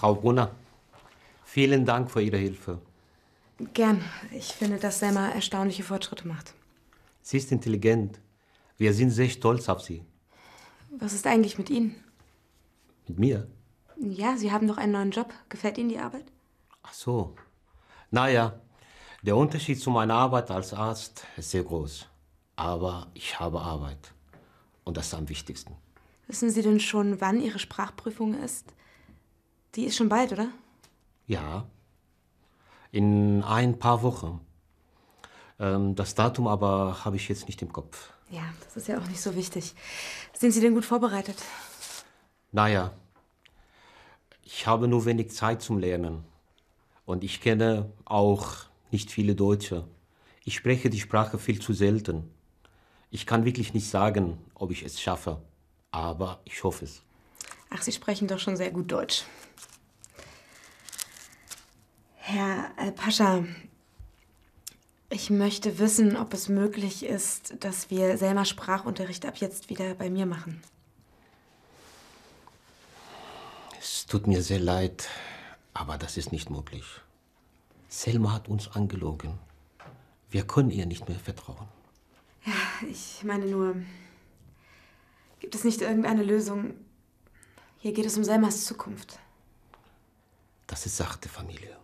Frau Brunner, vielen Dank für Ihre Hilfe. Gern. Ich finde, dass Selma erstaunliche Fortschritte macht. Sie ist intelligent. Wir sind sehr stolz auf Sie. Was ist eigentlich mit Ihnen? Mit mir? Ja, Sie haben doch einen neuen Job. Gefällt Ihnen die Arbeit? Ach so. Naja, der Unterschied zu meiner Arbeit als Arzt ist sehr groß. Aber ich habe Arbeit. Und das ist am wichtigsten. Wissen Sie denn schon, wann Ihre Sprachprüfung ist? Die ist schon bald, oder? Ja. In ein paar Wochen. Ähm, das Datum aber habe ich jetzt nicht im Kopf. Ja, das ist ja auch nicht so wichtig. Sind Sie denn gut vorbereitet? Naja, ich habe nur wenig Zeit zum Lernen. Und ich kenne auch nicht viele Deutsche. Ich spreche die Sprache viel zu selten. Ich kann wirklich nicht sagen, ob ich es schaffe. Aber ich hoffe es. Ach, Sie sprechen doch schon sehr gut Deutsch. Herr äh, Pascha, ich möchte wissen, ob es möglich ist, dass wir Selma Sprachunterricht ab jetzt wieder bei mir machen. Es tut mir sehr leid, aber das ist nicht möglich. Selma hat uns angelogen. Wir können ihr nicht mehr vertrauen. Ja, ich meine nur, gibt es nicht irgendeine Lösung? Hier geht es um Selmas Zukunft. Das ist Sache der Familie.